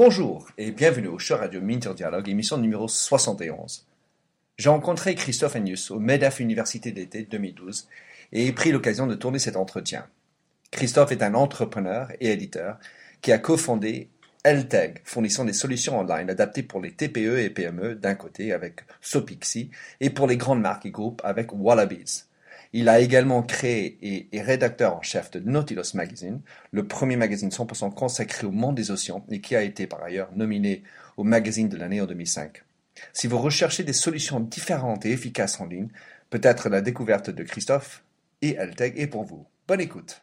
Bonjour et bienvenue au show radio Minter Dialogue, émission numéro 71. J'ai rencontré Christophe Agnus au MEDEF Université d'été 2012 et ai pris l'occasion de tourner cet entretien. Christophe est un entrepreneur et éditeur qui a cofondé LTEG, fournissant des solutions online adaptées pour les TPE et PME d'un côté avec Sopixi et pour les grandes marques et groupes avec Wallabies. Il a également créé et est rédacteur en chef de Nautilus Magazine, le premier magazine 100% consacré au monde des océans et qui a été par ailleurs nominé au magazine de l'année en 2005. Si vous recherchez des solutions différentes et efficaces en ligne, peut-être la découverte de Christophe et Alteg est pour vous. Bonne écoute.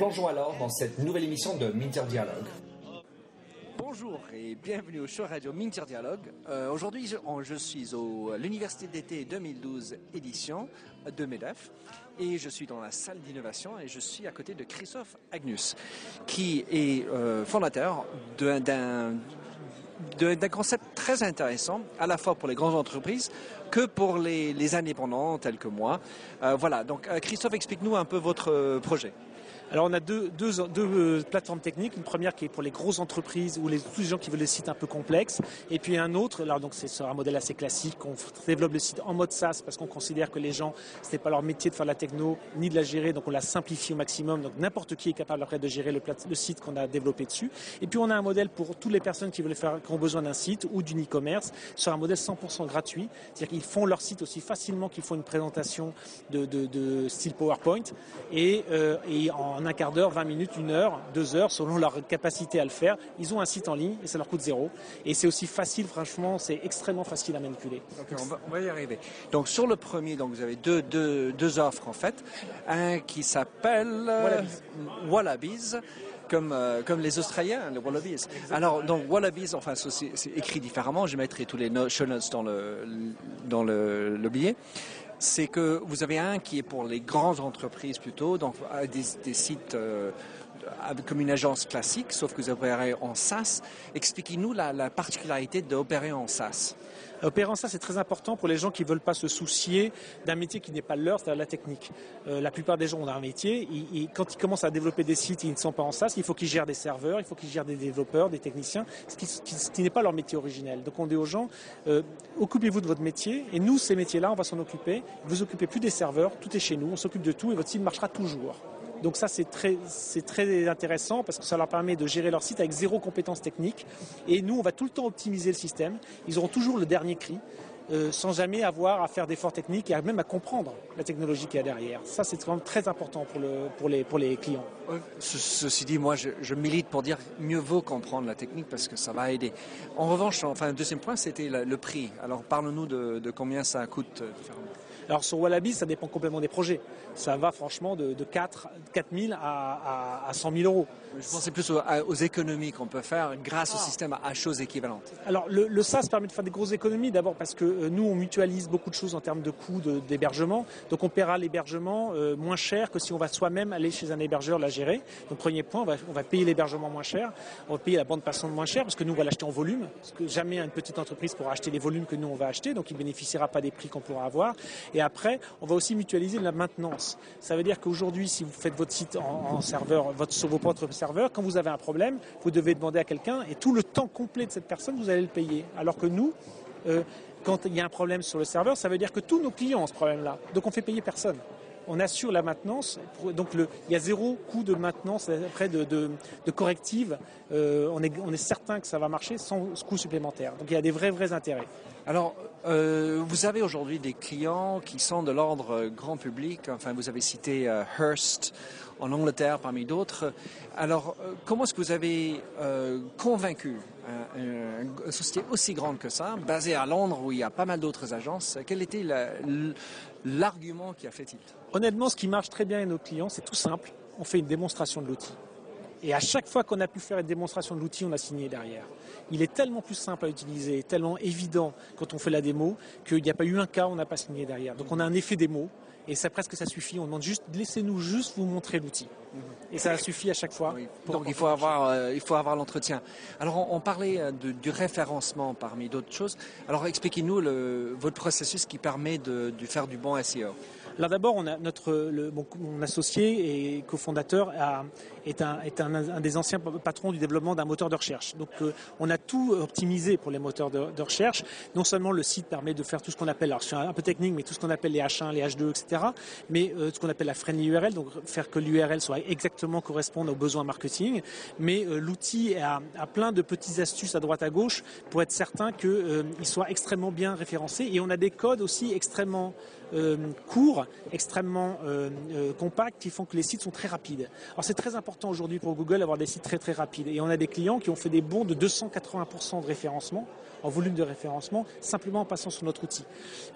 Plongeons alors dans cette nouvelle émission de Minter Dialogue. Bonjour et bienvenue au show radio Minter Dialogue. Euh, aujourd'hui, je, suis à l'Université d'été 2012 édition de MEDEF et je suis dans la salle d'innovation et je suis à côté de Christophe Agnus qui est euh, fondateur d'un d'un concept très intéressant, à la fois pour les grandes entreprises que pour les, indépendants tels que moi. Euh, voilà, donc Christophe, explique-nous un peu votre projet. Alors on a deux, deux, deux, euh, plateformes techniques. Une première qui est pour les grosses entreprises ou les, tous les gens qui veulent des sites un peu complexes. Et puis un autre, là donc c'est sur un modèle assez classique. On développe le site en mode SaaS parce qu'on considère que les gens, ce n'est pas leur métier de faire la techno ni de la gérer. Donc on la simplifie au maximum. Donc n'importe qui est capable de gérer le, le site qu'on a développé dessus. Et puis on a un modèle pour toutes les personnes qui veulent faire, qui ont besoin d'un site ou d'une e-commerce sur un modèle 100% gratuit. C'est-à-dire qu'ils font leur site aussi facilement qu'ils font une présentation de, de, de style PowerPoint et, euh, et en en un quart d'heure, 20 minutes, une heure, deux heures, selon leur capacité à le faire. Ils ont un site en ligne et ça leur coûte zéro. Et c'est aussi facile, franchement, c'est extrêmement facile à manipuler. on, va, y arriver. Donc sur le premier, donc vous avez deux, deux, deux offres en fait. Un qui s'appelle Wallabies. Comme, euh, comme, les Australiens, les Wallabies. Alors, donc Wallabies, enfin, c'est écrit différemment. Je mettrai tous les show notes dans le, dans le, le billet c'est que vous avez un qui est pour les grandes entreprises plutôt, donc euh, des, sites euh, comme une agence classique, sauf que vous opérez en SaaS. Expliquez-nous la, particularité d'opérer en SaaS. Opérer en SaaS, c'est très important pour les gens qui ne veulent pas se soucier d'un métier qui n'est pas leur, c'est-à-dire la technique. Euh, la plupart des gens ont un métier. quand ils commencent à développer des sites, ils ne sont pas en SaaS. Il faut qu'ils gèrent des serveurs, il faut qu'ils gèrent des développeurs, des techniciens, ce qui, n'est pas leur métier originel. Donc on dit aux gens, euh, occupez-vous de votre métier et nous, ces métiers-là, on va s'en occuper. Vous occupez plus des serveurs, tout est chez nous, on s'occupe de tout et votre site marchera toujours. Donc ça, c'est très, très intéressant parce que ça leur permet de gérer leur site avec zéro compétence technique. Et nous, on va tout le temps optimiser le système. Ils auront toujours le dernier cri. Euh, sans jamais avoir à faire d'efforts techniques et même à comprendre la technologie qu'il y a derrière. Ça, c'est quand même très important pour, le, pour, les, pour les clients. ceci dit, moi, je, milite pour dire mieux vaut comprendre la technique parce que ça va aider. En revanche, enfin, deuxième point, c'était le, prix. Alors, parle-nous de, de, combien ça coûte euh, alors sur Wallaby, ça dépend complètement des projets. Ça va franchement de, de 4, 000 à, à, 100 000 euros. Je pensais plus aux, économies qu'on peut faire grâce au ah. système à choses équivalentes. Alors le, le, SaaS permet de faire des grosses économies d'abord parce que euh, nous on mutualise beaucoup de choses en termes de coûts d'hébergement. Donc on paiera l'hébergement euh, moins cher que si on va soi-même aller chez un hébergeur la gérer. Donc premier point, on va, on va payer l'hébergement moins cher, on va payer la bande passante moins cher parce que nous on va l'acheter en volume. Parce que jamais une petite entreprise pourra acheter les volumes que nous on va acheter, donc il bénéficiera pas des prix qu'on pourra avoir. Et après, on va aussi mutualiser la maintenance. Ça veut dire qu'aujourd'hui, si vous faites votre site sur vos propres serveurs, quand vous avez un problème, vous devez demander à quelqu'un et tout le temps complet de cette personne, vous allez le payer. Alors que nous, euh, quand il y a un problème sur le serveur, ça veut dire que tous nos clients ont ce problème-là. Donc on fait payer personne. On assure la maintenance, donc il y a zéro coût de maintenance après de, de, corrective. Euh, on, est, certain que ça va marcher sans coût supplémentaire. Donc il y a des vrais vrais intérêts. Alors, euh, vous avez aujourd'hui des clients qui sont de l'ordre grand public. Enfin, vous avez cité euh, Hearst en Angleterre parmi d'autres. Alors, euh, comment est-ce que vous avez convaincu une société aussi grande que ça, basée à Londres où il y a pas mal d'autres agences? Quel était l'argument qui a fait tilt? Honnêtement, ce qui marche très bien avec nos clients, c'est tout simple. On fait une démonstration de l'outil. Et à chaque fois qu'on a pu faire une démonstration de l'outil, on a signé derrière. Il est tellement plus simple à utiliser, tellement évident quand on fait la démo, qu'il n'y a pas eu un cas où on n'a pas signé derrière. Donc on a un effet démo, et ça presque ça suffit. On demande juste, laissez-nous juste vous montrer l'outil. Et ça suffit à chaque fois. Donc il faut avoir, euh, il faut avoir l'entretien. Alors on, parlait euh, du référencement parmi d'autres choses. Alors expliquez-nous votre processus qui permet de faire du bon SEO. Là d'abord, on a notre le, mon, associé et cofondateur est, un, est un, des anciens patrons du développement d'un moteur de recherche. Donc euh, on a tout optimisé pour les moteurs de, recherche. Non seulement le site permet de faire tout ce qu'on appelle, alors c'est un peu technique, mais tout ce qu'on appelle les H1, les H2, etc. Mais euh, ce qu'on appelle la friendly URL, donc faire que l'URL soit exactement corresponde aux besoins marketing. Mais euh, l'outil a, a, plein de petites astuces à droite à gauche pour être certain qu'il soit extrêmement bien référencé. Et on a des codes aussi extrêmement courts extrêmement euh, euh, compacts qui font que les sites sont très rapides. Alors c'est très important aujourd'hui pour Google d'avoir des sites très très rapides. Et on a des clients qui ont fait des bons de 280% de référencement en volume de référencement simplement en passant sur notre outil.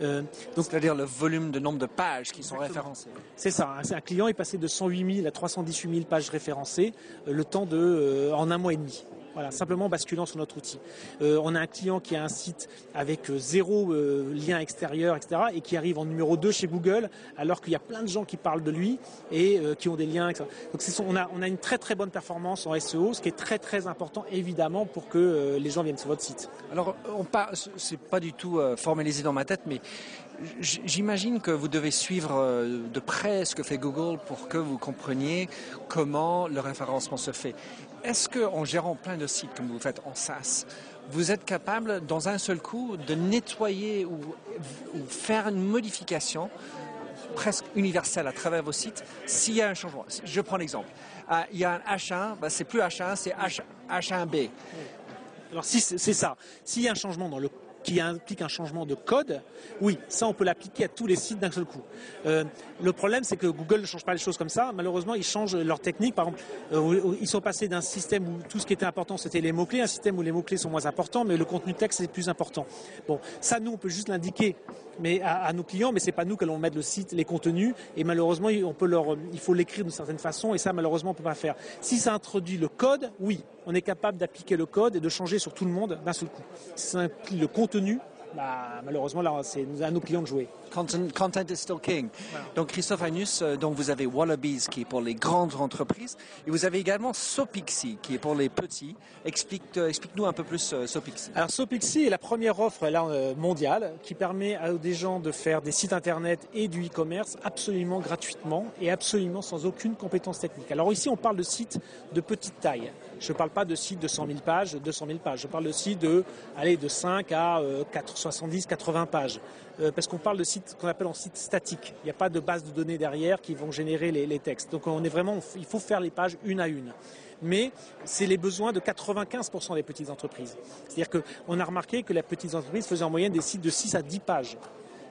Euh, donc c'est-à-dire le volume de nombre de pages qui sont référencées. C'est ça. Un client est passé de 108 000 à 318 000 pages référencées le temps de en un mois et demi. Voilà, simplement basculant sur notre outil. Euh, on a un client qui a un site avec euh, zéro euh, lien extérieur, etc., et qui arrive en numéro 2 chez Google, alors qu'il y a plein de gens qui parlent de lui et qui ont des liens, etc. Donc on, a, on a une très très bonne performance en SEO, ce qui est très très important évidemment pour que les gens viennent sur votre site. Alors, on c'est pas du tout formalisé dans ma tête, mais J'imagine que vous devez suivre de près ce que fait Google pour que vous compreniez comment le référencement se fait. Est-ce qu'en gérant plein de sites comme vous faites en SaaS, vous êtes capable, dans un seul coup, de nettoyer ou, faire une modification presque universelle à travers vos sites s'il y a un changement? Je prends l'exemple. Ah, il y a un H1, bah, c'est plus H1, c'est H, H1B. Alors si c'est ça, s'il y a un changement dans le qui implique un changement de code, oui, ça on peut l'appliquer à tous les sites d'un seul coup. Euh, le problème c'est que Google ne change pas les choses comme ça. Malheureusement, ils changent leur technique. Par exemple, euh, ils sont passés d'un système où tout ce qui était important c'était les mots-clés, un système où les mots-clés sont moins importants, mais le contenu texte est plus important. Bon, ça nous on peut juste l'indiquer mais à, nos clients, mais c'est pas nous qui allons mettre le site, les contenus, et malheureusement on peut leur, il faut l'écrire d'une certaine façon, et ça malheureusement on peut pas faire. Si ça introduit le code, oui, on est capable d'appliquer le code et de changer sur tout le monde d'un seul coup. Si ça implique le contenu, bah, malheureusement, là, c'est à nos clients de jouer. Content, content is still king. Donc, Christophe Agnus, euh, donc vous avez Wallabies qui est pour les grandes entreprises et vous avez également Sopixi qui est pour les petits. Explique, euh, explique-nous un peu plus euh, Sopixi. Alors, Sopixi est la première offre là, mondiale qui permet à des gens de faire des sites internet et du e-commerce absolument gratuitement et absolument sans aucune compétence technique. Alors, ici, on parle de sites de petite taille. Je ne parle pas de sites de 100 000 pages, 200 000 pages. Je parle de sites de, de 5 à 70, 80 pages. Euh, parce qu'on parle de sites qu'on appelle en site statique. Il n'y a pas de base de données derrière qui vont générer les, textes. Donc on est vraiment, il faut faire les pages une à une. Mais c'est les besoins de 95% des petites entreprises. C'est-à-dire qu'on a remarqué que les petites entreprises faisaient en moyenne des sites de 6 à 10 pages.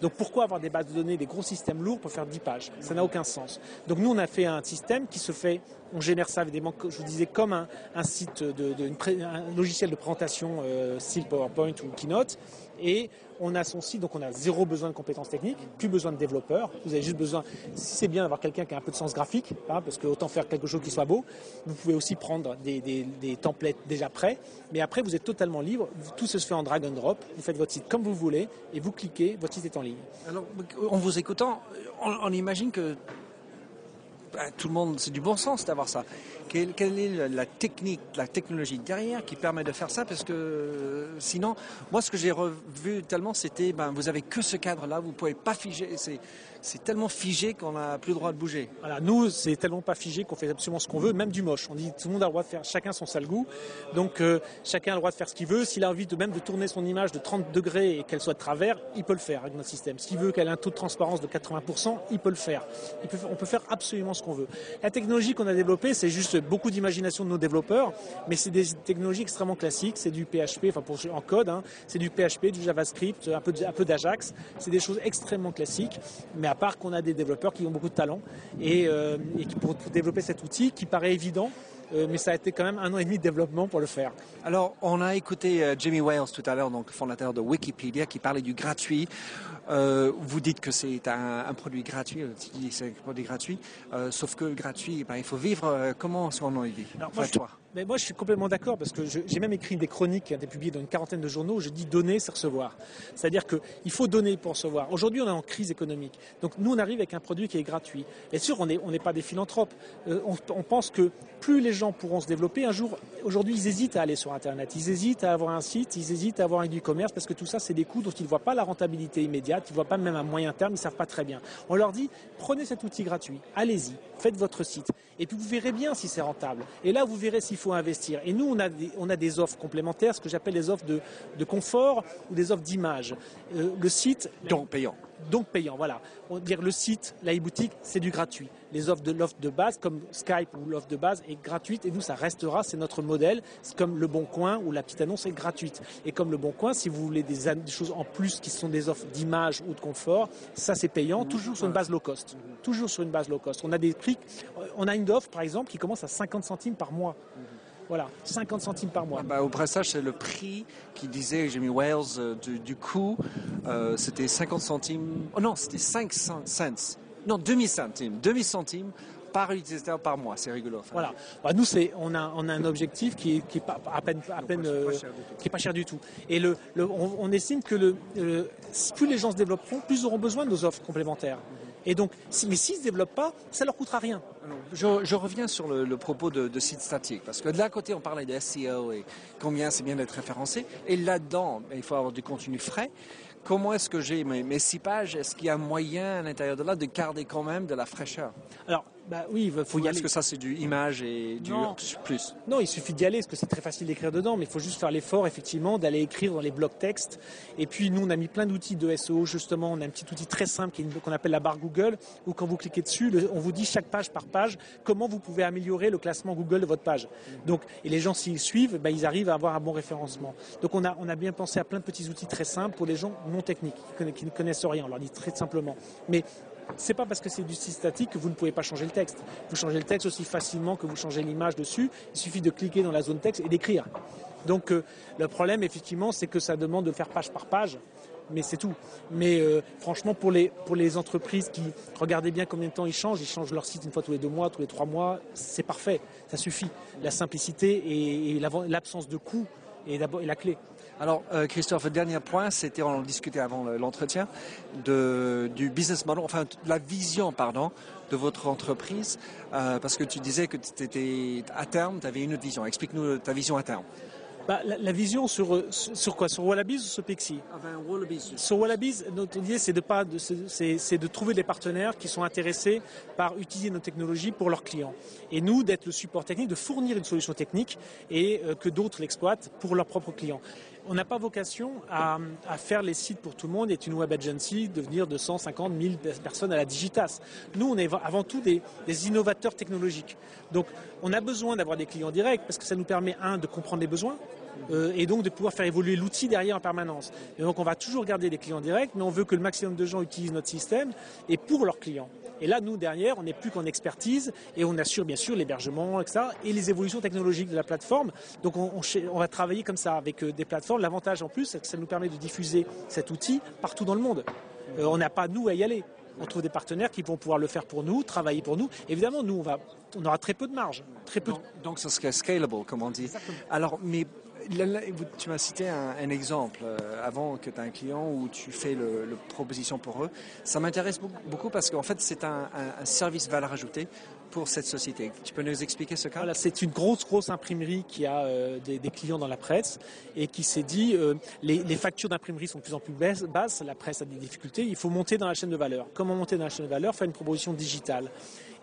Donc pourquoi avoir des bases de données, des gros systèmes lourds pour faire 10 pages? Ça n'a aucun sens. Donc nous, on a fait un système qui se fait, on génère ça évidemment, je vous disais, comme un, site, de, un logiciel de présentation euh, style PowerPoint ou Keynote, et on a son site, donc on a zéro besoin de compétences techniques, plus besoin de développeurs. Vous avez juste besoin, si c'est bien d'avoir quelqu'un qui a un peu de sens graphique, hein, parce que autant faire quelque chose qui soit beau. Vous pouvez aussi prendre des, templates déjà prêts, mais après vous êtes totalement libre. Tout se fait en drag and drop. Vous faites votre site comme vous voulez et vous cliquez, votre site est en ligne. Alors, en vous écoutant, on imagine que bah, tout le monde, c'est du bon sens d'avoir ça. Quelle, est la technique, la technologie derrière qui permet de faire ça? Parce que sinon, moi, ce que j'ai revu tellement, c'était, ben, vous avez que ce cadre-là, vous pouvez pas figer. C'est, c'est tellement figé qu'on n'a plus le droit de bouger. Voilà, nous, c'est tellement pas figé qu'on fait absolument ce qu'on veut, même du moche. On dit tout le monde a le droit de faire chacun son sale goût. Donc, euh, chacun a le droit de faire ce qu'il veut. S'il a envie de même de tourner son image de 30 degrés et qu'elle soit de travers, il peut le faire avec notre système. S'il veut qu'elle ait un taux de transparence de 80%, il peut le faire. on peut faire absolument ce qu'on veut. La technologie qu'on a développée, c'est juste beaucoup d'imagination de nos développeurs, mais c'est des technologies extrêmement classiques. C'est du PHP, enfin pour, en code, hein. c'est du PHP, du JavaScript, un peu, un peu d'Ajax. C'est des choses extrêmement classiques, mais à part qu'on a des développeurs qui ont beaucoup de talent et, euh, qui pour développer cet outil qui paraît évident, euh, mais ça a été quand même un an et demi de développement pour le faire. Alors, on a écouté euh, Jimmy Wales tout à l'heure, donc fondateur de Wikipédia, qui parlait du gratuit. Euh, vous dites que c'est un, produit gratuit, c'est un produit gratuit, sauf que gratuit, ben, il faut vivre. comment en moi, toi. Mais moi, je suis complètement d'accord parce que j'ai même écrit des chroniques qui ont été publiées dans une quarantaine de journaux où je dis donner, c'est recevoir. C'est-à-dire qu'il faut donner pour recevoir. Aujourd'hui, on est en crise économique. Donc, nous, on arrive avec un produit qui est gratuit. Bien sûr, on n'est pas des philanthropes. on, on pense que plus les gens pourront se développer. Un jour, aujourd'hui, ils hésitent à aller sur Internet, ils hésitent à avoir un site, ils hésitent à avoir un e-commerce parce que tout ça, c'est des coûts dont ils ne voient pas la rentabilité immédiate, ils ne voient pas même à moyen terme, ils ne savent pas très bien. On leur dit, prenez cet outil gratuit, allez-y, faites votre site. Et puis vous verrez bien si c'est rentable. Et là, vous verrez s'il faut investir. Et nous, on a des, on a des offres complémentaires, ce que j'appelle les offres de, de, confort ou des offres d'image. Euh, le site... Donc payant donc payant. Voilà. On dire le site, la e-boutique, c'est du gratuit. Les offres de l'offre de base, comme Skype ou l'offre de base, est gratuite et nous, ça restera, c'est notre modèle. C'est comme le Bon Coin où la petite annonce est gratuite. Et comme le Bon Coin, si vous voulez des, choses en plus qui sont des offres d'image ou de confort, ça c'est payant, toujours sur une base low cost. Toujours sur une base low cost. On a des prix, on a une offre par exemple qui commence à 50 centimes par mois. Voilà, 50 centimes par mois. Bah, au pressage, c'est le prix qui disait, j'ai mis Wales euh, du, coût, euh, c'était 50 centimes, oh non, c'était 5 cents, non, demi centimes, demi centimes par utilisateur par mois. C'est rigolo. Voilà. Bah, nous, c'est, on a, on a un objectif qui qui est pas, à peine, à peine, euh, qui est pas cher du tout. Et le, on, estime que le, plus les gens se développeront, plus ils auront besoin de nos offres complémentaires. Et donc, mais s'ils ne se développent pas, ça leur coûtera rien. Je, reviens sur le, propos de, de sites statiques, parce que de l'un côté, on parlait de SEO et combien c'est bien d'être référencé, et là-dedans, il faut avoir du contenu frais. Comment est-ce que j'ai mes, mes six pages Est-ce qu'il y a moyen à l'intérieur de là de garder quand même de la fraîcheur? Alors, bah oui, il faut y aller. Est-ce que ça c'est du image et du plus Non, il suffit d'y aller parce que c'est très facile d'écrire dedans, mais il faut juste faire l'effort effectivement d'aller écrire dans les blocs textes. Et puis nous, on a mis plein d'outils de SEO justement. On a un petit outil très simple qu'on appelle la barre Google, où quand vous cliquez dessus, on vous dit chaque page par page comment vous pouvez améliorer le classement Google de votre page. Donc, et les gens s'ils suivent, bah, ils arrivent à avoir un bon référencement. Donc on a on a bien pensé à plein de petits outils très simples pour les gens non techniques qui, ne connaissent rien. On leur dit très simplement. Mais c'est pas parce que c'est du site statique que vous ne pouvez pas changer le texte. Vous changez le texte aussi facilement que vous changez l'image dessus. Il suffit de cliquer dans la zone texte et d'écrire. Donc euh, le problème, effectivement, c'est que ça demande de faire page par page, mais c'est tout. Mais euh, franchement, pour les, entreprises qui regardez bien combien de temps ils changent, ils changent leur site une fois tous les deux mois, tous les trois mois, c'est parfait, ça suffit. La simplicité et, l'absence de coût est la clé. Alors, euh, Christophe, le dernier point, c'était, on en discutait avant l'entretien, de, du business model, enfin, la vision, pardon, de votre entreprise, euh, parce que tu disais que tu étais à terme, tu avais une autre vision. Explique-nous ta vision à terme. Bah, la, vision sur, sur quoi? Sur Wallabies ou sur Pixie? Ah ben, Wallabies. Sur Wallabies, notre idée, c'est de, pas, c'est, de trouver des partenaires qui sont intéressés par utiliser nos technologies pour leurs clients. Et nous, d'être le support technique, de fournir une solution technique et euh, que d'autres l'exploitent pour leurs propres clients on n'a pas vocation à, faire les sites pour tout le monde, est une web agency, devenir de 150 000 personnes à la Digitas. Nous, on est avant tout des, innovateurs technologiques. Donc, on a besoin d'avoir des clients directs parce que ça nous permet, un, de comprendre les besoins, euh, et donc de pouvoir faire évoluer l'outil derrière en permanence. Et donc on va toujours garder des clients directs, mais on veut que le maximum de gens utilisent notre système et pour leurs clients. Et là, nous, derrière, on n'est plus qu'en expertise et on assure bien sûr l'hébergement, etc. et les évolutions technologiques de la plateforme. Donc on, on, va travailler comme ça avec euh, des plateformes. L'avantage en plus, c'est que ça nous permet de diffuser cet outil partout dans le monde. Euh, on n'a pas, nous, à y aller. On trouve des partenaires qui vont pouvoir le faire pour nous, travailler pour nous. Évidemment, nous, on, va, on aura très peu de marge. Très peu donc, donc, ce serait scalable, comme on dit. Alors, mais tu m'as cité un, exemple euh, avant que tu as un client où tu fais le, proposition pour eux. Ça m'intéresse beaucoup parce qu'en fait, c'est un, service valeur ajoutée pour cette société. Tu peux nous expliquer ce cas? C'est une grosse, grosse imprimerie qui a euh, des, clients dans la presse et qui s'est dit euh, les, factures d'imprimerie sont de plus en plus basses, la presse a des difficultés, il faut monter dans la chaîne de valeur. Comment monter dans la chaîne de valeur? Faire une proposition digitale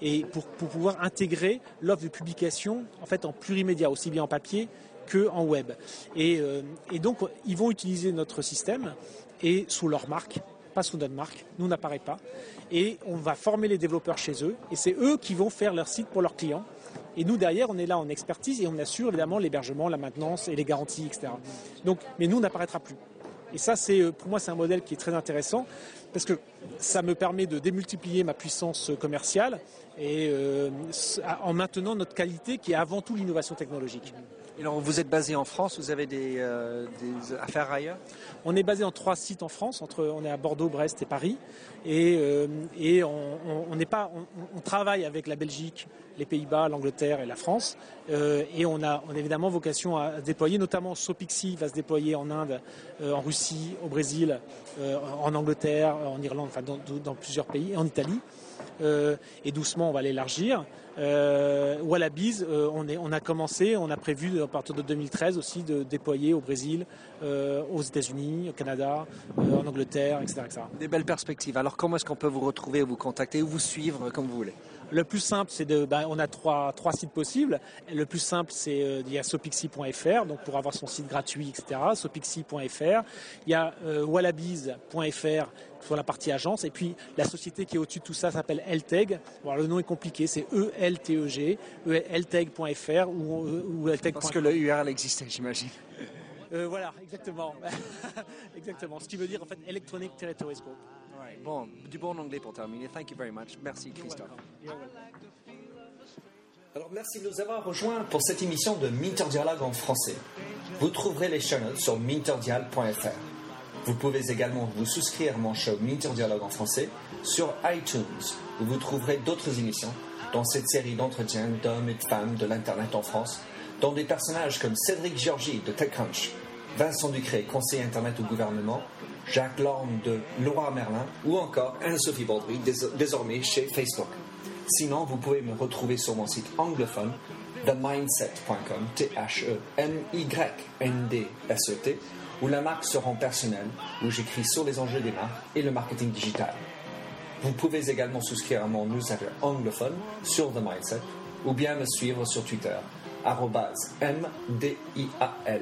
et pour, pour pouvoir intégrer l'offre de publication en fait en plurimédia, aussi bien en papier que en web. Euh, et, donc, ils vont utiliser notre système et sous leur marque, pas sous notre marque. Nous, n'apparaît pas. Et on va former les développeurs chez eux. Et c'est eux qui vont faire leur site pour leurs clients Et nous, derrière, on est là en expertise et on assure évidemment l'hébergement, la maintenance et les garanties, etc. Donc, mais nous, on n'apparaîtra plus. Et ça, c'est euh, pour moi, c'est un modèle qui est très intéressant parce que ça me permet de démultiplier ma puissance commerciale et euh, en maintenant notre qualité qui est avant tout l'innovation technologique. Et alors, vous êtes basé en France, vous avez des, euh, des, affaires ailleurs? On est basé en trois sites en France, entre, on est à Bordeaux, Brest et Paris. Et, euh, et on, on, on, pas, on, travaille avec la Belgique, les Pays-Bas, l'Angleterre et la France. Euh, et on a, on a évidemment vocation à déployer, notamment Sopixi va se déployer en Inde, euh, en Russie, au Brésil, euh, en Angleterre, en Irlande, enfin dans, dans plusieurs pays, et en Italie. Euh, et doucement on va l'élargir. Euh, Wallabies, euh, on, est, on a commencé, on a prévu à partir de 2013 aussi de déployer au Brésil, euh, aux États-Unis, au Canada, en Angleterre, etc., etc., Des belles perspectives. Alors comment est-ce qu'on peut vous retrouver, vous contacter ou vous suivre comme vous voulez? Le plus simple, c'est de, bah, on a trois, trois sites possibles. Le plus simple, c'est euh, il y a sopixi.fr, donc pour avoir son site gratuit, etc. Sopixi.fr. Il y a euh, wallabies.fr sur la partie agence. Et puis la société qui est au-dessus de tout ça s'appelle Elteg. Bon, le nom est compliqué, c'est E-L-T-E-G, elteg.fr ou, ou elteg.fr. Parce que le URL existait, j'imagine. Euh, voilà, exactement. exactement. Ce qui veut dire en fait Electronic Territories Group. Bon, du bon anglais pour terminer. Thank you very much. Merci, Christophe. Alors, merci de nous avoir rejoints pour cette émission de Minter Dialogue en français. Vous trouverez les chaînes sur minterdial.fr. Vous pouvez également vous souscrire à mon show Minter Dialogue en français sur iTunes, où vous trouverez d'autres émissions dans cette série d'entretiens d'hommes et de femmes de l'Internet en France, dont des personnages comme Cédric Georgie de TechCrunch, Vincent Ducré, conseiller Internet au gouvernement, Jacques Lorme de Laura Merlin ou encore Anne-Sophie Baudry, désormais chez Facebook. Sinon, vous pouvez me retrouver sur mon site anglophone themindset.com, T-H-E-M-Y-N-D-S-E-T, où la marque se rend personnelle, où j'écris sur les enjeux des marques et le marketing digital. Vous pouvez également souscrire à mon newsletter anglophone sur The Mindset ou bien me suivre sur Twitter, M-D-I-A-L.